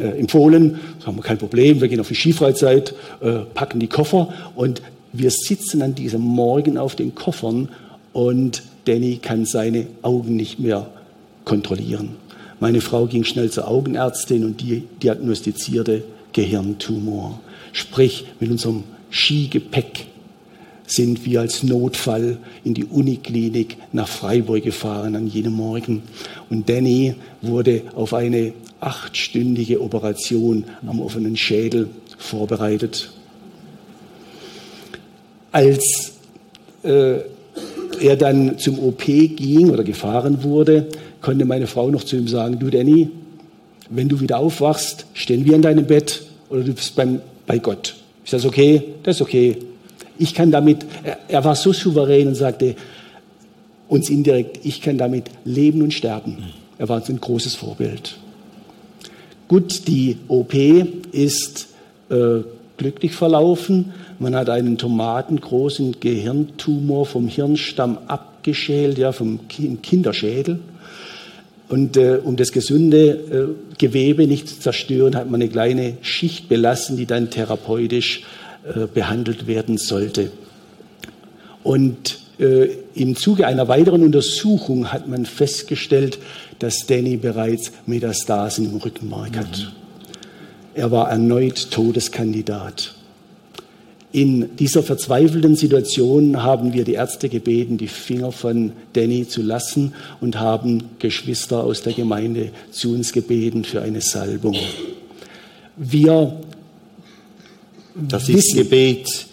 äh, empfohlen. Das haben wir kein Problem, wir gehen auf die Skifreizeit, äh, packen die Koffer und wir sitzen an diesem Morgen auf den Koffern und Danny kann seine Augen nicht mehr kontrollieren. Meine Frau ging schnell zur Augenärztin und die diagnostizierte Gehirntumor. Sprich, mit unserem Skigepäck sind wir als Notfall in die Uniklinik nach Freiburg gefahren an jenem Morgen. Und Danny wurde auf eine achtstündige Operation am offenen Schädel vorbereitet. Als äh, er dann zum OP ging oder gefahren wurde, konnte meine Frau noch zu ihm sagen, du Danny, wenn du wieder aufwachst, stehen wir in deinem Bett oder du bist beim, bei Gott. Ist das okay? Das ist okay. Ich kann damit, er, war so souverän und sagte uns indirekt, ich kann damit leben und sterben. Er war ein großes Vorbild. Gut, die OP ist äh, glücklich verlaufen. Man hat einen tomatengroßen Gehirntumor vom Hirnstamm abgeschält, ja, vom Kinderschädel. Und äh, um das gesunde äh, Gewebe nicht zu zerstören, hat man eine kleine Schicht belassen, die dann therapeutisch äh, behandelt werden sollte. Und äh, im Zuge einer weiteren Untersuchung hat man festgestellt, dass Danny bereits Metastasen im Rückenmark hat. Mhm. Er war erneut Todeskandidat. In dieser verzweifelten Situation haben wir die Ärzte gebeten, die Finger von Danny zu lassen und haben Geschwister aus der Gemeinde zu uns gebeten für eine Salbung. Wir das ist Gebet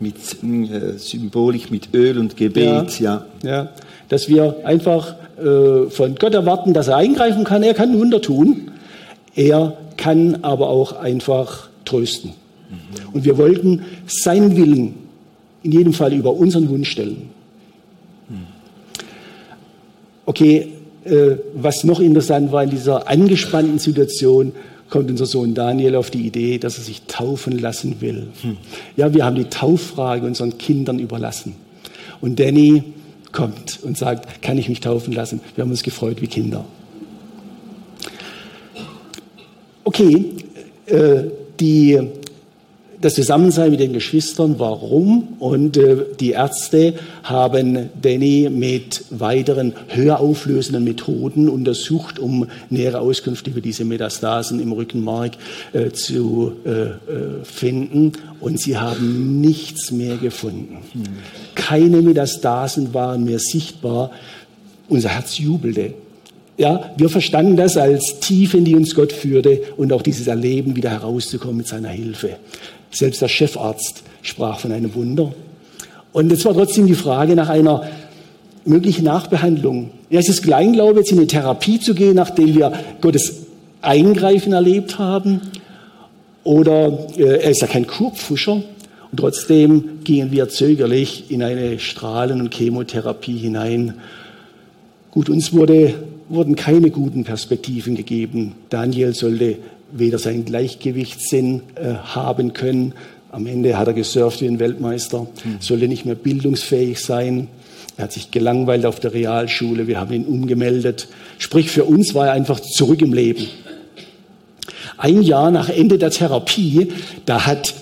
mit äh, Symbolik mit Öl und Gebet, ja. ja. ja dass wir einfach äh, von Gott erwarten, dass er eingreifen kann. Er kann Wunder tun. Er kann aber auch einfach trösten. Und wir wollten seinen Willen in jedem Fall über unseren Wunsch stellen. Okay, äh, was noch interessant war in dieser angespannten Situation, kommt unser Sohn Daniel auf die Idee, dass er sich taufen lassen will. Ja, wir haben die Tauffrage unseren Kindern überlassen. Und Danny kommt und sagt, kann ich mich taufen lassen? Wir haben uns gefreut wie Kinder. Okay, äh, die das Zusammensein mit den Geschwistern, warum? Und äh, die Ärzte haben Danny mit weiteren höher auflösenden Methoden untersucht, um nähere Auskünfte über diese Metastasen im Rückenmark äh, zu äh, äh finden. Und sie haben nichts mehr gefunden. Keine Metastasen waren mehr sichtbar. Unser Herz jubelte. Ja, wir verstanden das als Tiefe, in die uns Gott führte und auch dieses Erleben, wieder herauszukommen mit seiner Hilfe. Selbst der Chefarzt sprach von einem Wunder. Und es war trotzdem die Frage nach einer möglichen Nachbehandlung. Ja, es ist Kleinglaube, jetzt in eine Therapie zu gehen, nachdem wir Gottes Eingreifen erlebt haben. Oder äh, er ist ja kein Kurpfuscher. Und trotzdem gingen wir zögerlich in eine Strahlen- und Chemotherapie hinein. Gut, uns wurde, wurden keine guten Perspektiven gegeben. Daniel sollte weder seinen Gleichgewichtssinn äh, haben können. Am Ende hat er gesurft wie ein Weltmeister, mhm. sollte nicht mehr bildungsfähig sein. Er hat sich gelangweilt auf der Realschule, wir haben ihn umgemeldet. Sprich, für uns war er einfach zurück im Leben. Ein Jahr nach Ende der Therapie, da hat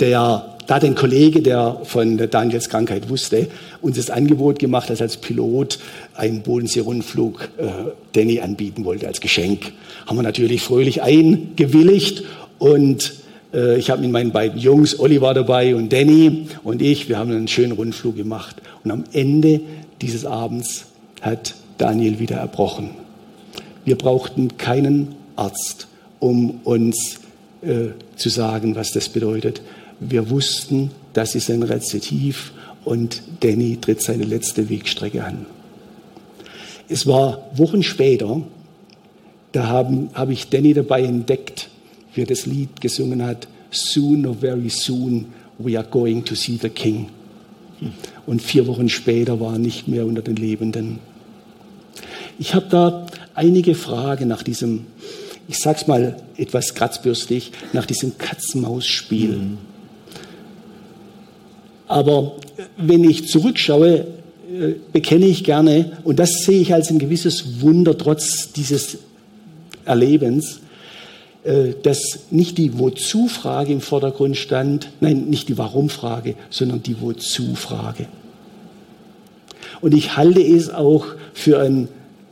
der, da den Kollege, der von Daniels Krankheit wusste, uns das Angebot gemacht, dass als Pilot einen Bodensee-Rundflug äh, Danny anbieten wollte als Geschenk. Haben wir natürlich fröhlich eingewilligt und äh, ich habe mit meinen beiden Jungs, Olli war dabei und Danny und ich, wir haben einen schönen Rundflug gemacht. Und am Ende dieses Abends hat Daniel wieder erbrochen. Wir brauchten keinen Arzt, um uns äh, zu sagen, was das bedeutet. Wir wussten, das ist ein Rezitiv und Danny tritt seine letzte Wegstrecke an. Es war Wochen später, da habe hab ich Danny dabei entdeckt, wie er das Lied gesungen hat, Soon or very soon we are going to see the King. Und vier Wochen später war er nicht mehr unter den Lebenden. Ich habe da einige Fragen nach diesem, ich sag's mal etwas kratzbürstig, nach diesem Katz-Maus-Spiel. Mhm. Aber wenn ich zurückschaue, äh, bekenne ich gerne, und das sehe ich als ein gewisses Wunder trotz dieses Erlebens, äh, dass nicht die Wozu-Frage im Vordergrund stand, nein, nicht die Warum-Frage, sondern die Wozu-Frage. Und ich halte es auch für ein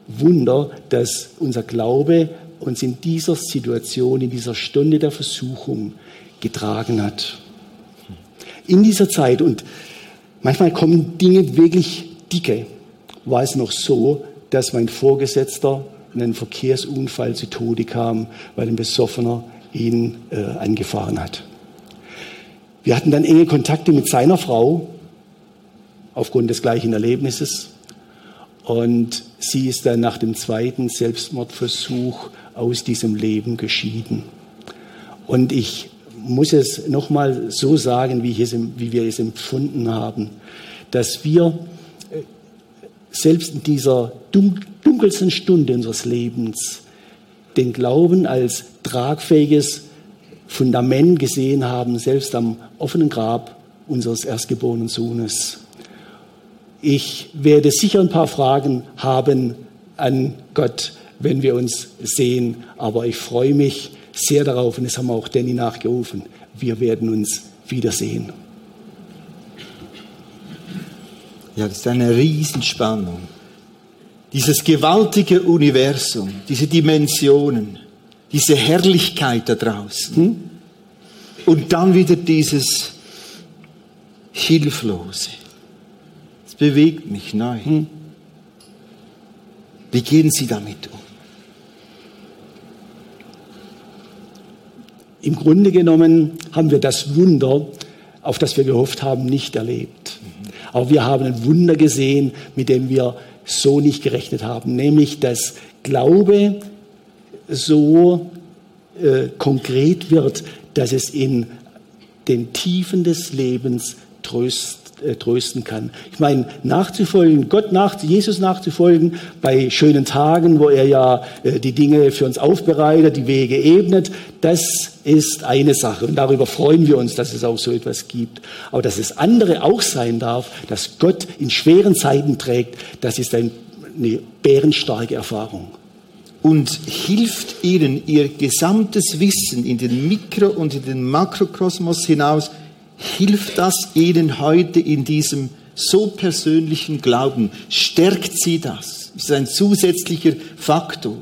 Wunder, dass unser Glaube uns in dieser Situation, in dieser Stunde der Versuchung getragen hat. In dieser Zeit, und manchmal kommen Dinge wirklich dicke, war es noch so, dass mein Vorgesetzter in einem Verkehrsunfall zu Tode kam, weil ein Besoffener ihn äh, angefahren hat. Wir hatten dann enge Kontakte mit seiner Frau aufgrund des gleichen Erlebnisses. Und sie ist dann nach dem zweiten Selbstmordversuch aus diesem Leben geschieden. Und ich muss es nochmal so sagen, wie, es, wie wir es empfunden haben, dass wir äh, selbst in dieser dunkelsten Stunde unseres Lebens den Glauben als tragfähiges Fundament gesehen haben, selbst am offenen Grab unseres erstgeborenen Sohnes. Ich werde sicher ein paar Fragen haben an Gott, wenn wir uns sehen, aber ich freue mich sehr darauf, und das haben wir auch Danny nachgerufen, wir werden uns wiedersehen. Ja, das ist eine Riesenspannung. Dieses gewaltige Universum, diese Dimensionen, diese Herrlichkeit da draußen. Hm? Und dann wieder dieses Hilflose. Es bewegt mich neu. Hm? Wie gehen Sie damit um? Im Grunde genommen haben wir das Wunder, auf das wir gehofft haben, nicht erlebt. Aber wir haben ein Wunder gesehen, mit dem wir so nicht gerechnet haben, nämlich dass Glaube so äh, konkret wird, dass es in den Tiefen des Lebens tröst, äh, trösten kann. Ich meine, nachzufolgen, Gott nach, Jesus nachzufolgen bei schönen Tagen, wo er ja äh, die Dinge für uns aufbereitet, die Wege ebnet, das ist eine Sache. Und darüber freuen wir uns, dass es auch so etwas gibt. Aber dass es andere auch sein darf, dass Gott in schweren Zeiten trägt, das ist ein, eine bärenstarke Erfahrung und hilft ihnen, ihr gesamtes Wissen in den Mikro- und in den Makrokosmos hinaus hilft das Ihnen heute in diesem so persönlichen Glauben? Stärkt Sie das? Das ist ein zusätzlicher Faktor.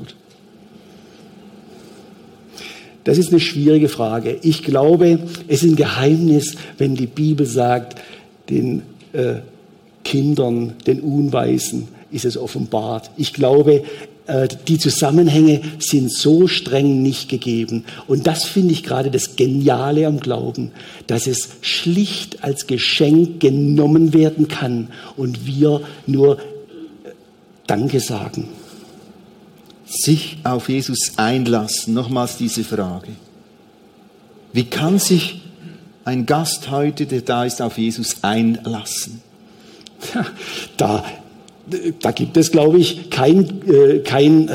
Das ist eine schwierige Frage. Ich glaube, es ist ein Geheimnis, wenn die Bibel sagt, den äh, Kindern, den Unweisen ist es offenbart. Ich glaube, die Zusammenhänge sind so streng nicht gegeben. Und das finde ich gerade das Geniale am Glauben, dass es schlicht als Geschenk genommen werden kann und wir nur äh, Danke sagen. Sich auf Jesus einlassen, nochmals diese Frage. Wie kann sich ein Gast heute, der da ist, auf Jesus einlassen? <laughs> Da da gibt es, glaube ich, kein, äh, kein,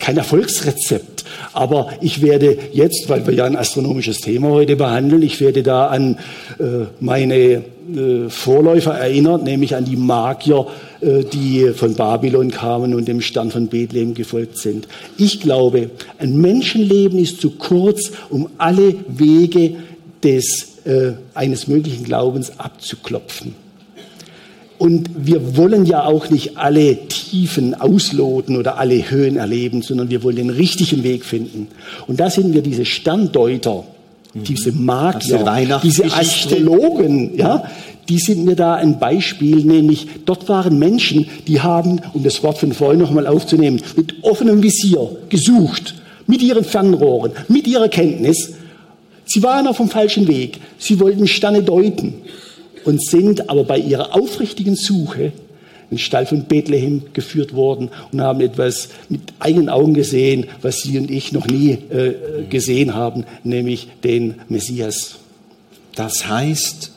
kein Erfolgsrezept. Aber ich werde jetzt, weil wir ja ein astronomisches Thema heute behandeln, ich werde da an äh, meine äh, Vorläufer erinnert, nämlich an die Magier die von Babylon kamen und dem Stern von Bethlehem gefolgt sind. Ich glaube, ein Menschenleben ist zu kurz, um alle Wege des, eines möglichen Glaubens abzuklopfen. Und wir wollen ja auch nicht alle Tiefen ausloten oder alle Höhen erleben, sondern wir wollen den richtigen Weg finden. Und da sind wir diese Sterndeuter, diese Aus der Magier, diese. Astrologen, ja, die sind mir da ein Beispiel, nämlich dort waren Menschen, die haben, um das Wort von vorhin nochmal aufzunehmen, mit offenem Visier gesucht, mit ihren Fernrohren, mit ihrer Kenntnis. Sie waren auf dem falschen Weg. Sie wollten Sterne deuten und sind aber bei ihrer aufrichtigen Suche in den Stall von Bethlehem geführt worden und haben etwas mit eigenen Augen gesehen, was Sie und ich noch nie äh, gesehen haben, nämlich den Messias. Das heißt,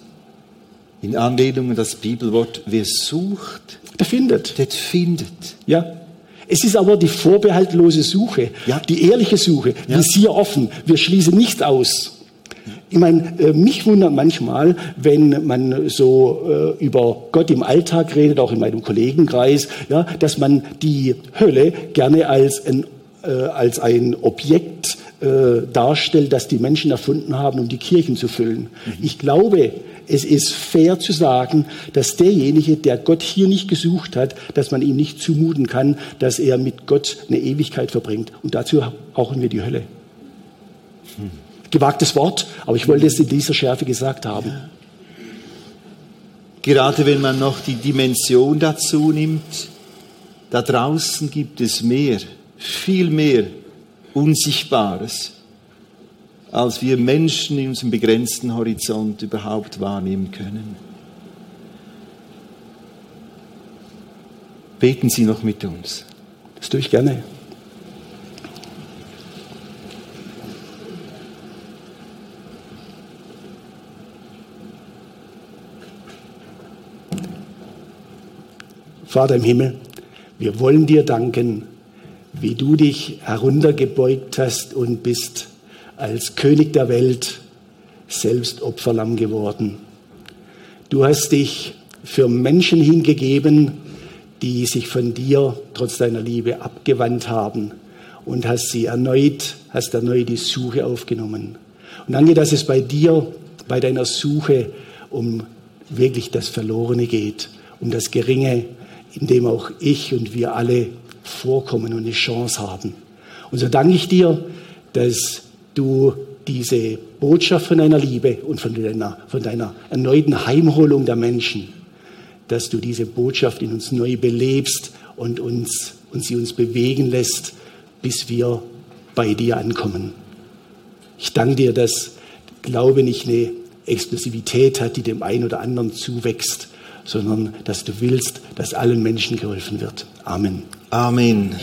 in Anlehnung an das Bibelwort, wer sucht, Der findet. der findet. Ja. Es ist aber die vorbehaltlose Suche, Ja. die ehrliche Suche, Ja. Visier offen. Wir schließen nichts aus. Ich meine, äh, mich wundert manchmal, wenn man so äh, über Gott im Alltag redet, auch in meinem Kollegenkreis, ja, dass man die Hölle gerne als ein, äh, als ein Objekt äh, darstellt, das die Menschen erfunden haben, um die Kirchen zu füllen. Ich glaube, es ist fair zu sagen, dass derjenige, der Gott hier nicht gesucht hat, dass man ihm nicht zumuten kann, dass er mit Gott eine Ewigkeit verbringt. Und dazu brauchen wir die Hölle. Gewagtes Wort, aber ich wollte es in dieser Schärfe gesagt haben. Gerade wenn man noch die Dimension dazu nimmt, da draußen gibt es mehr, viel mehr Unsichtbares, als wir Menschen in unserem begrenzten Horizont überhaupt wahrnehmen können. Beten Sie noch mit uns. Das tue ich gerne. Vater im Himmel, wir wollen dir danken, wie du dich heruntergebeugt hast und bist als König der Welt selbst Opferlamm geworden. Du hast dich für Menschen hingegeben, die sich von dir trotz deiner Liebe abgewandt haben und hast sie erneut, hast erneut die Suche aufgenommen. Und danke, dass es bei dir, bei deiner Suche um wirklich das Verlorene geht, um das Geringe, in dem auch ich und wir alle vorkommen und eine Chance haben. Und so danke ich dir, dass du diese Botschaft von deiner Liebe und von deiner, von deiner erneuten Heimholung der Menschen, dass du diese Botschaft in uns neu belebst und, uns, und sie uns bewegen lässt, bis wir bei dir ankommen. Ich danke dir, dass Glaube nicht eine Explosivität hat, die dem einen oder anderen zuwächst, sondern dass du willst, dass allen Menschen geholfen wird. Amen. Amen.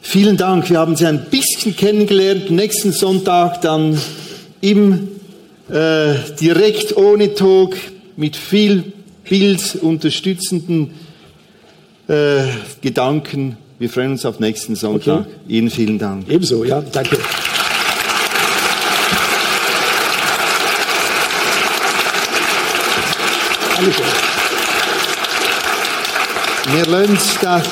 Vielen Dank. Wir haben Sie ein bisschen kennengelernt. Nächsten Sonntag dann im äh, direkt ohne Talk mit viel Bild unterstützenden äh, Gedanken. Wir freuen uns auf nächsten Sonntag. Okay. Ihnen vielen Dank. Ebenso, ja, danke. Wir lassen da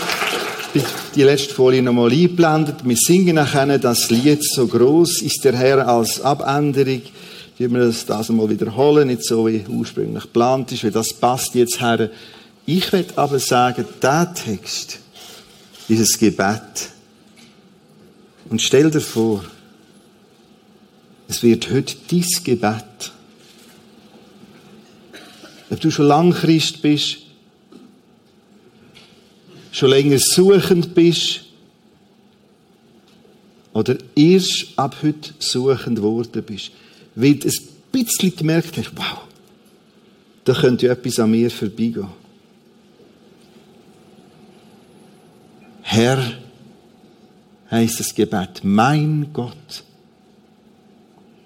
die letzte Folie nochmal eingeblendet. Wir singen nachher das Lied «So groß ist der Herr» als Abänderung. Wir wir das, das einmal wiederholen, nicht so wie ursprünglich geplant ist, weil das passt jetzt her. Ich will aber sagen, der Text, dieses Gebet, und stell dir vor, es wird heute dein Gebet. Ob du schon lang Christ bist, schon länger suchend bist oder erst ab heute suchend worden bist, weil du ein bisschen gemerkt hast, wow, da könnte ja etwas an mir vorbeigehen. Herr, heißt das Gebet, mein Gott.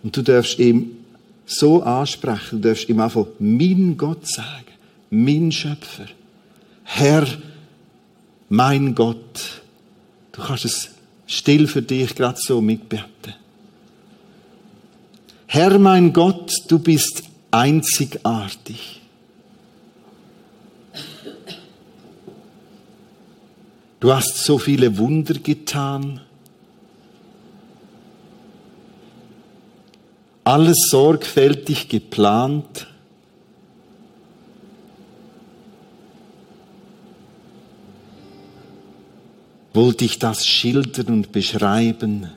Und du darfst ihm so ansprechen, du darfst ihm einfach mein Gott sagen, mein Schöpfer. Herr, mein Gott. Du kannst es still für dich gerade so mitbeten. Herr, mein Gott, du bist einzigartig. Du hast so viele Wunder getan. Alles sorgfältig geplant. Wollte ich das schildern und beschreiben?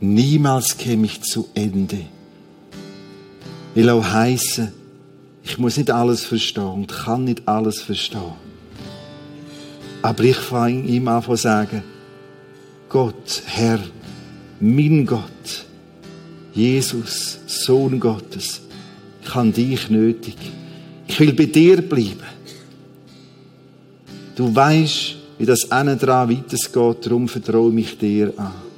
Niemals käme ich zu Ende. Will auch heißen, ich muss nicht alles verstehen und kann nicht alles verstehen. Aber ich fange ihm an zu sagen, Gott, Herr, mein Gott, Jesus, Sohn Gottes, ich habe dich nötig. Ich will bei dir bleiben. Du weißt, wie das innen dran weitergeht, darum vertraue mich dir an.